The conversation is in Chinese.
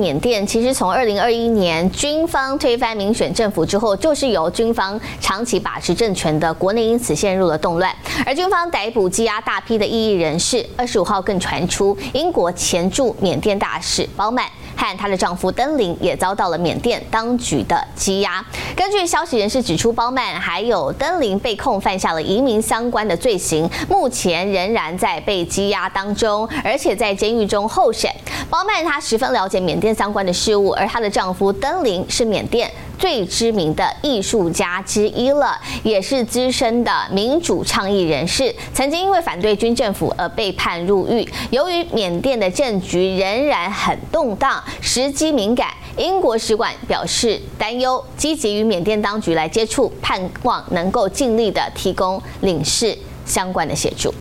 缅甸其实从二零二一年军方推翻民选政府之后，就是由军方长期把持政权的国内因此陷入了动乱，而军方逮捕羁押大批的异议人士。二十五号更传出，英国前驻缅甸大使包曼和她的丈夫登林也遭到了缅甸当局的羁押。根据消息人士指出，包曼还有登林被控犯下了移民相关的罪行，目前仍然在被羁押当中，而且在监狱中候审。包曼她十分了解缅甸。相关的事务，而她的丈夫登林是缅甸最知名的艺术家之一了，也是资深的民主倡议人士，曾经因为反对军政府而被判入狱。由于缅甸的政局仍然很动荡，时机敏感，英国使馆表示担忧，积极与缅甸当局来接触，盼望能够尽力的提供领事相关的协助。